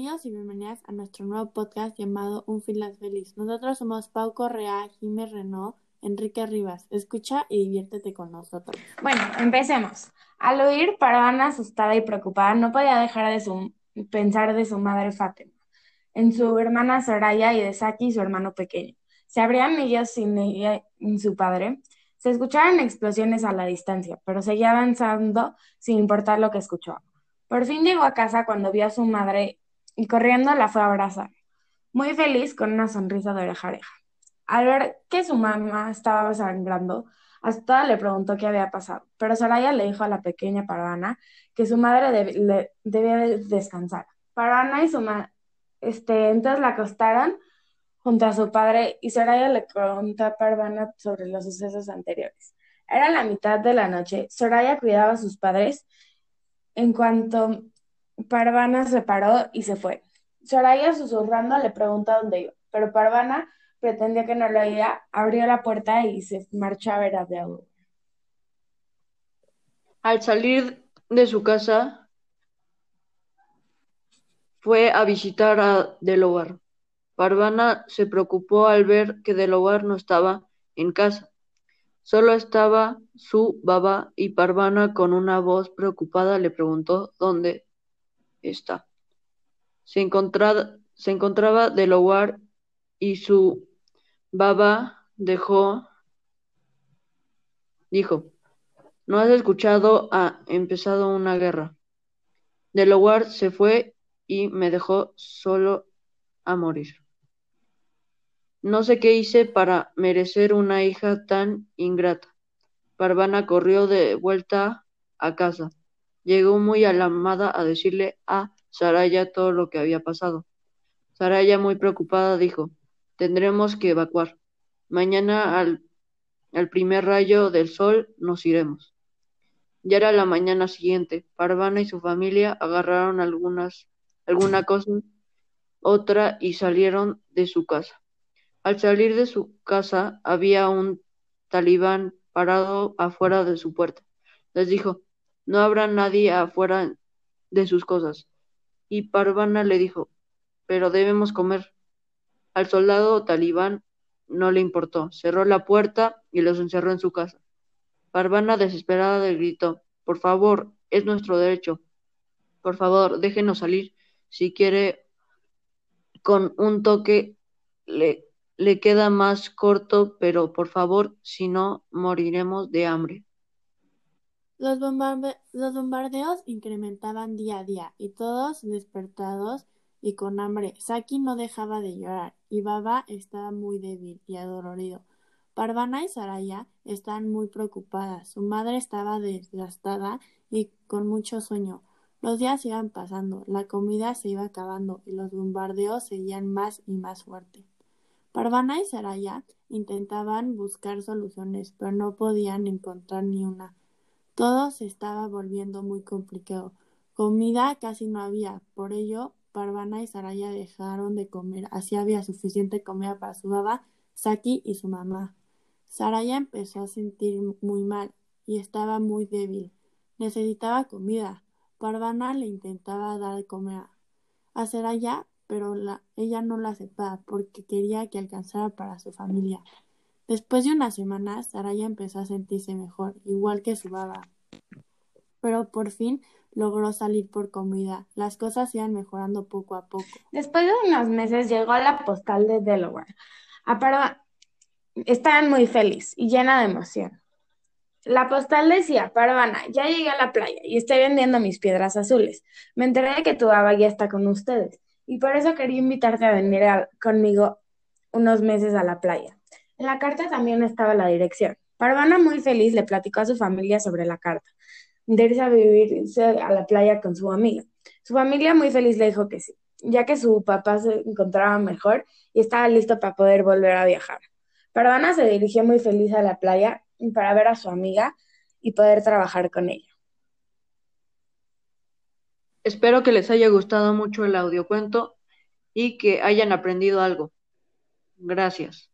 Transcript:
Bienvenidos y bienvenidas a nuestro nuevo podcast llamado Un Finland Feliz. Nosotros somos Pau Correa, Jiménez Renault, Enrique Rivas. Escucha y diviértete con nosotros. Bueno, empecemos. Al oír Parvana asustada y preocupada, no podía dejar de su, pensar de su madre Fátima, en su hermana Soraya y de Saki, su hermano pequeño. Se abrían ellos sin ella y su padre. Se escuchaban explosiones a la distancia, pero seguía avanzando sin importar lo que escuchó. Por fin llegó a casa cuando vio a su madre y corriendo la fue a abrazar, muy feliz con una sonrisa de oreja a oreja. Al ver que su mamá estaba sangrando, hasta le preguntó qué había pasado, pero Soraya le dijo a la pequeña Parvana que su madre debía descansar. Parvana y su madre, este, entonces la acostaron junto a su padre y Soraya le preguntó a Parvana sobre los sucesos anteriores. Era la mitad de la noche, Soraya cuidaba a sus padres en cuanto Parvana se paró y se fue. Soraya susurrando le preguntó dónde iba, pero Parvana pretendía que no lo oía, abrió la puerta y se marchó a ver a Deodoro. Al salir de su casa, fue a visitar a Delaware. Parvana se preocupó al ver que Delaware no estaba en casa. Solo estaba su baba y Parvana con una voz preocupada le preguntó dónde está. Se, encontraba, se encontraba y su baba dejó, dijo, ¿no has escuchado? Ha empezado una guerra. Delaware se fue y me dejó solo a morir. No sé qué hice para merecer una hija tan ingrata. Parvana corrió de vuelta a casa. Llegó muy alarmada a decirle a Saraya todo lo que había pasado. Saraya, muy preocupada, dijo, tendremos que evacuar. Mañana al, al primer rayo del sol nos iremos. Ya era la mañana siguiente. Parvana y su familia agarraron algunas, alguna cosa, otra y salieron de su casa. Al salir de su casa había un talibán parado afuera de su puerta. Les dijo, no habrá nadie afuera de sus cosas. Y Parvana le dijo, pero debemos comer. Al soldado talibán no le importó, cerró la puerta y los encerró en su casa. Parvana, desesperada, le gritó, por favor, es nuestro derecho. Por favor, déjenos salir. Si quiere, con un toque le le queda más corto, pero por favor, si no, moriremos de hambre. Los, bombardeos incrementaban día a día y todos despertados y con hambre. Saki no dejaba de llorar y Baba estaba muy débil y adolorido. Parvana y Saraya estaban muy preocupadas. Su madre estaba desgastada y con mucho sueño. Los días iban pasando, la comida se iba acabando y los bombardeos seguían más y más fuertes. Parvana y Saraya intentaban buscar soluciones, pero no podían encontrar ni una. Todo se estaba volviendo muy complicado. Comida casi no había, por ello Parvana y Saraya dejaron de comer. Así había suficiente comida para su baba, Saki y su mamá. Saraya empezó a sentir muy mal y estaba muy débil. Necesitaba comida. Parvana le intentaba dar de comer a Saraya, pero ella no la aceptaba porque quería que alcanzara para su familia. Después de unas semanas, Saraya empezó a sentirse mejor, igual que su baba. Pero por fin logró salir por comida. Las cosas iban mejorando poco a poco. Después de unos meses llegó a la postal de Delaware. A Estaban muy felices y llena de emoción. La postal decía, Parvana, ya llegué a la playa y estoy vendiendo mis piedras azules. Me enteré de que tu baba ya está con ustedes y por eso quería invitarte a venir conmigo unos meses a la playa. En la carta también estaba la dirección. Parvana, muy feliz, le platicó a su familia sobre la carta, de irse a vivirse a la playa con su amiga. Su familia, muy feliz, le dijo que sí, ya que su papá se encontraba mejor y estaba listo para poder volver a viajar. Parvana se dirigió muy feliz a la playa para ver a su amiga y poder trabajar con ella. Espero que les haya gustado mucho el audiocuento y que hayan aprendido algo. Gracias.